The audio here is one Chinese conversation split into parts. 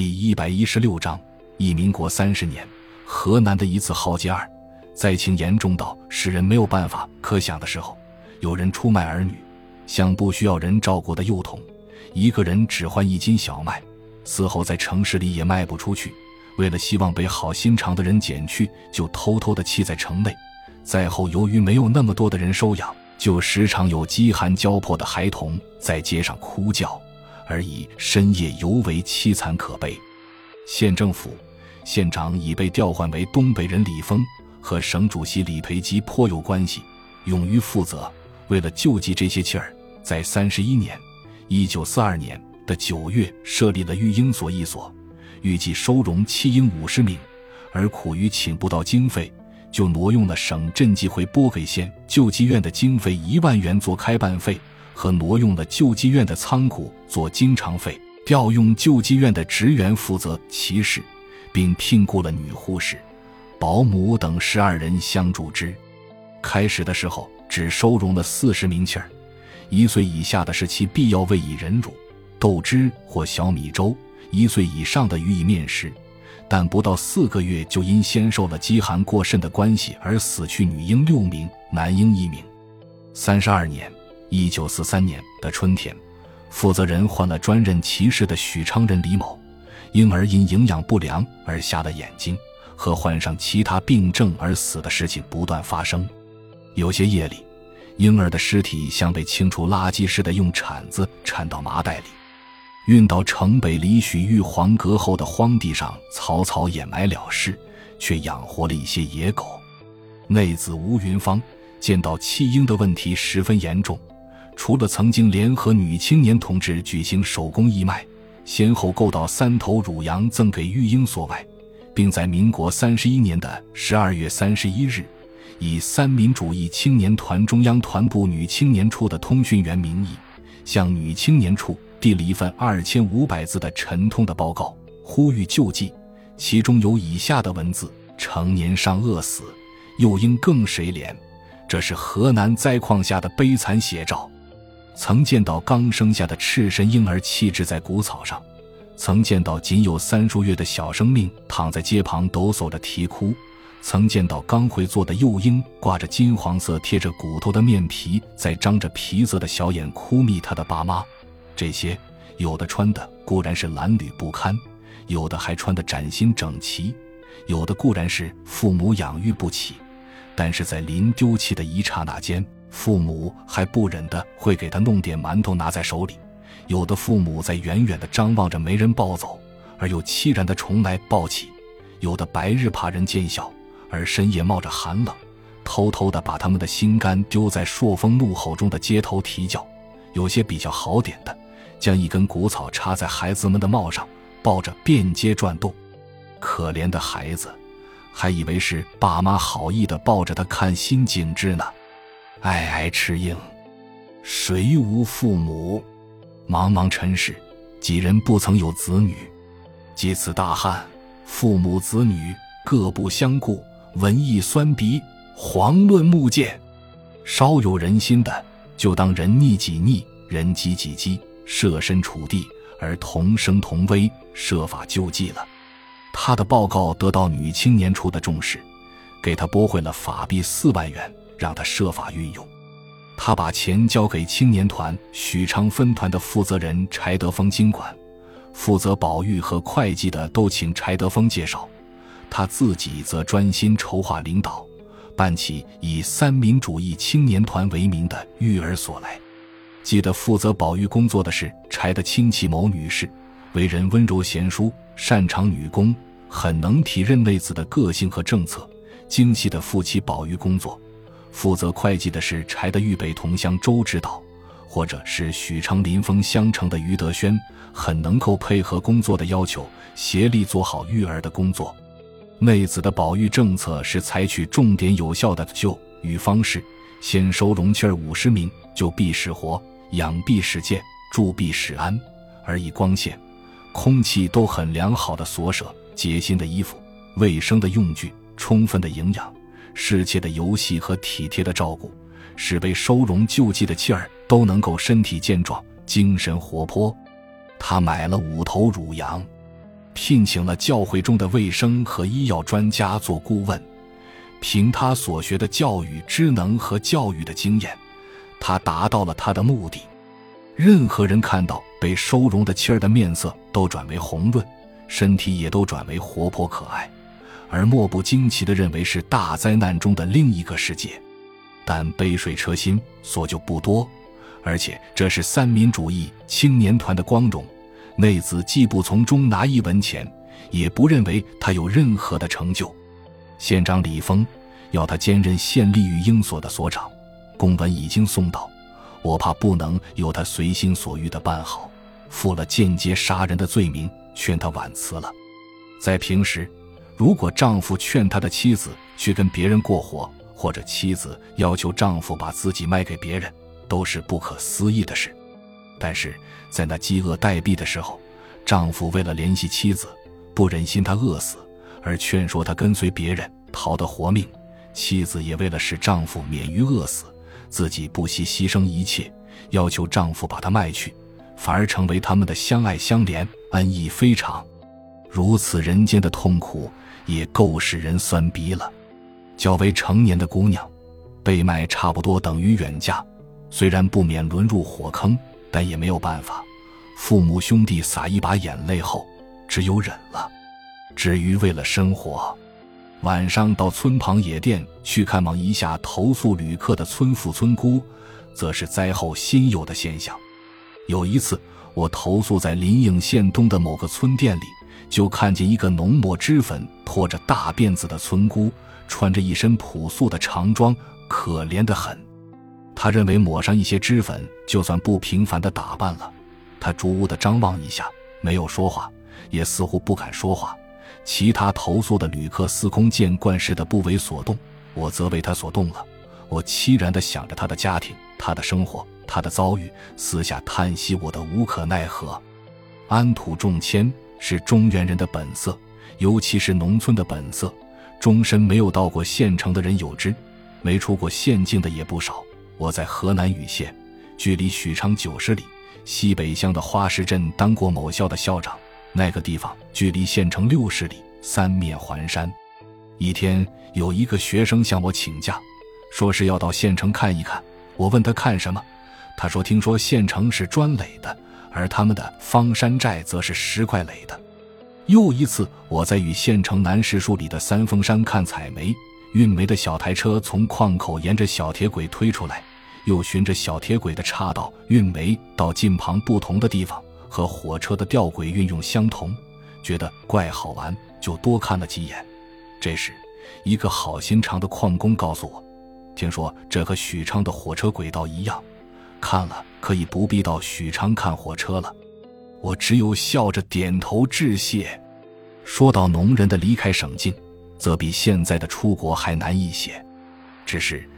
第一百一十六章，一民国三十年，河南的一次浩劫二，灾情严重到使人没有办法可想的时候，有人出卖儿女，像不需要人照顾的幼童，一个人只换一斤小麦，死后在城市里也卖不出去。为了希望被好心肠的人捡去，就偷偷的弃在城内。再后，由于没有那么多的人收养，就时常有饥寒交迫的孩童在街上哭叫。而已，深夜尤为凄惨可悲。县政府县长已被调换为东北人李峰，和省主席李培基颇有关系，勇于负责。为了救济这些气儿，在三十一年（一九四二年）的九月，设立了育婴所一所，预计收容弃婴五十名。而苦于请不到经费，就挪用了省赈济会拨给县救济院的经费一万元做开办费。和挪用了救济院的仓库做经常费，调用救济院的职员负责其事，并聘雇了女护士、保姆等十二人相助之。开始的时候只收容了四十名妻儿，一岁以下的是其必要喂以人乳、豆汁或小米粥；一岁以上的予以面食。但不到四个月就因先受了饥寒过甚的关系而死去女婴六名，男婴一名。三十二年。一九四三年的春天，负责人换了专任骑士的许昌人李某，婴儿因营养不良而瞎了眼睛，和患上其他病症而死的事情不断发生。有些夜里，婴儿的尸体像被清除垃圾似的，用铲子铲到麻袋里，运到城北离许玉皇阁后的荒地上草草掩埋了事，却养活了一些野狗。内子吴云芳见到弃婴的问题十分严重。除了曾经联合女青年同志举行手工义卖，先后购到三头乳羊赠给育婴所外，并在民国三十一年的十二月三十一日，以三民主义青年团中央团部女青年处的通讯员名义，向女青年处递了一份二千五百字的沉痛的报告，呼吁救济。其中有以下的文字：成年上饿死，又应更谁怜？这是河南灾况下的悲惨写照。曾见到刚生下的赤身婴儿弃置在谷草上，曾见到仅有三数月的小生命躺在街旁抖擞着啼哭，曾见到刚会坐的幼婴挂着金黄色贴着骨头的面皮，在张着皮色的小眼哭觅他的爸妈。这些有的穿的固然是褴褛不堪，有的还穿得崭新整齐，有的固然是父母养育不起，但是在临丢弃的一刹那间。父母还不忍的会给他弄点馒头拿在手里，有的父母在远远的张望着没人抱走，而又凄然的重来抱起；有的白日怕人见笑，而深夜冒着寒冷，偷偷的把他们的心肝丢在朔风怒吼中的街头啼叫；有些比较好点的，将一根谷草插在孩子们的帽上，抱着遍街转动。可怜的孩子，还以为是爸妈好意的抱着他看新景致呢。哀哀赤婴，谁无父母？茫茫尘世，几人不曾有子女？几此大旱，父母子女各不相顾，文艺酸鼻，遑论目见。稍有人心的，就当人逆己逆，人饥己饥，设身处地而同生同危，设法救济了。他的报告得到女青年处的重视，给他拨回了法币四万元。让他设法运用，他把钱交给青年团许昌分团的负责人柴德峰经管，负责保育和会计的都请柴德峰介绍，他自己则专心筹划领导，办起以三民主义青年团为名的育儿所来。记得负责保育工作的是柴的亲戚某女士，为人温柔贤淑，擅长女工，很能体认内子的个性和政策，精细的负起保育工作。负责会计的是柴的豫北同乡周指导，或者是许昌临风乡城的于德轩，很能够配合工作的要求，协力做好育儿的工作。内子的保育政策是采取重点有效的救育方式，先收容妻儿五十名，救必使活，养必使健，住必使安，而以光线、空气都很良好的所舍、洁新的衣服、卫生的用具、充分的营养。适切的游戏和体贴的照顾，使被收容救济的妻儿都能够身体健壮、精神活泼。他买了五头乳羊，聘请了教会中的卫生和医药专家做顾问。凭他所学的教育知能和教育的经验，他达到了他的目的。任何人看到被收容的妻儿的面色都转为红润，身体也都转为活泼可爱，而莫不惊奇地认为是大灾难中的另一个世界。但杯水车薪，所就不多，而且这是三民主义青年团的光荣。内子既不从中拿一文钱，也不认为他有任何的成就。县长李峰要他兼任县立育婴所的所长，公文已经送到，我怕不能由他随心所欲的办好，负了间接杀人的罪名，劝他婉辞了。在平时，如果丈夫劝他的妻子去跟别人过活，或者妻子要求丈夫把自己卖给别人，都是不可思议的事。但是在那饥饿待毙的时候，丈夫为了联系妻子，不忍心她饿死。而劝说她跟随别人逃得活命，妻子也为了使丈夫免于饿死，自己不惜牺牲一切，要求丈夫把她卖去，反而成为他们的相爱相怜，恩义非常。如此人间的痛苦也够使人酸鼻了。较为成年的姑娘，被卖差不多等于远嫁，虽然不免沦入火坑，但也没有办法。父母兄弟洒一把眼泪后，只有忍了。至于为了生活，晚上到村旁野店去看望一下投诉旅客的村妇村姑，则是灾后新有的现象。有一次，我投宿在临颍县东的某个村店里，就看见一个浓抹脂粉、拖着大辫子的村姑，穿着一身朴素的长装，可怜得很。他认为抹上一些脂粉，就算不平凡的打扮了。他逐屋的张望一下，没有说话，也似乎不敢说话。其他投宿的旅客司空见惯似的不为所动，我则为他所动了。我凄然地想着他的家庭、他的生活、他的遭遇，私下叹息我的无可奈何。安土重迁是中原人的本色，尤其是农村的本色。终身没有到过县城的人有之，没出过县境的也不少。我在河南禹县，距离许昌九十里，西北乡的花石镇当过某校的校长。那个地方距离县城六十里，三面环山。一天，有一个学生向我请假，说是要到县城看一看。我问他看什么，他说听说县城是砖垒的，而他们的方山寨则是石块垒的。又一次，我在与县城南石树里的三峰山看采煤，运煤的小台车从矿口沿着小铁轨推出来，又循着小铁轨的岔道运煤到近旁不同的地方。和火车的吊轨运用相同，觉得怪好玩，就多看了几眼。这时，一个好心肠的矿工告诉我，听说这和许昌的火车轨道一样，看了可以不必到许昌看火车了。我只有笑着点头致谢。说到农人的离开省境，则比现在的出国还难一些。只是，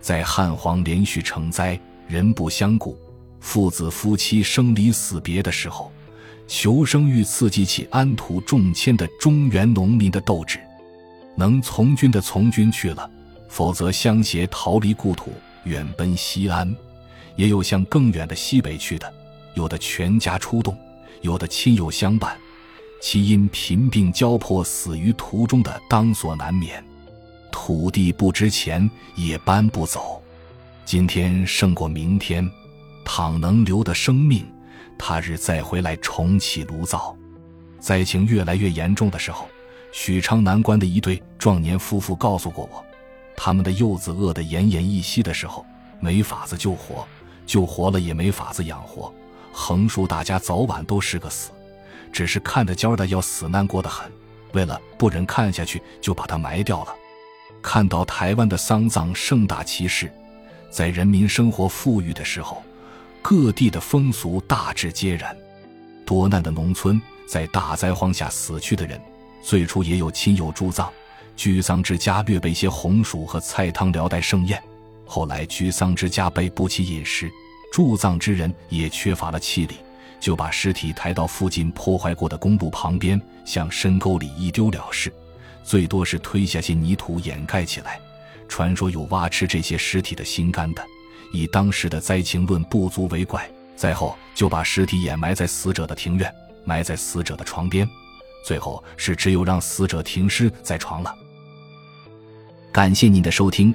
在汉皇连续成灾，人不相顾。父子夫妻生离死别的时候，求生欲刺激起安土重迁的中原农民的斗志。能从军的从军去了，否则相携逃离故土，远奔西安。也有向更远的西北去的，有的全家出动，有的亲友相伴。其因贫病交迫死于途中的，当所难免。土地不值钱，也搬不走。今天胜过明天。倘能留得生命，他日再回来重启炉灶。灾情越来越严重的时候，许昌南关的一对壮年夫妇告诉过我，他们的幼子饿得奄奄一息的时候，没法子救活，救活了也没法子养活，横竖大家早晚都是个死，只是看着焦的要死难过得很，为了不忍看下去，就把他埋掉了。看到台湾的丧葬盛大其事，在人民生活富裕的时候。各地的风俗大致皆然。多难的农村，在大灾荒下死去的人，最初也有亲友助葬，居丧之家略备些红薯和菜汤聊待盛宴。后来居丧之家被不起饮食，助葬之人也缺乏了气力，就把尸体抬到附近破坏过的公路旁边，向深沟里一丢了事，最多是推下些泥土掩盖起来。传说有挖吃这些尸体的心肝的。以当时的灾情论不足为怪，灾后就把尸体掩埋在死者的庭院，埋在死者的床边。最后是只有让死者停尸在床了。感谢您的收听，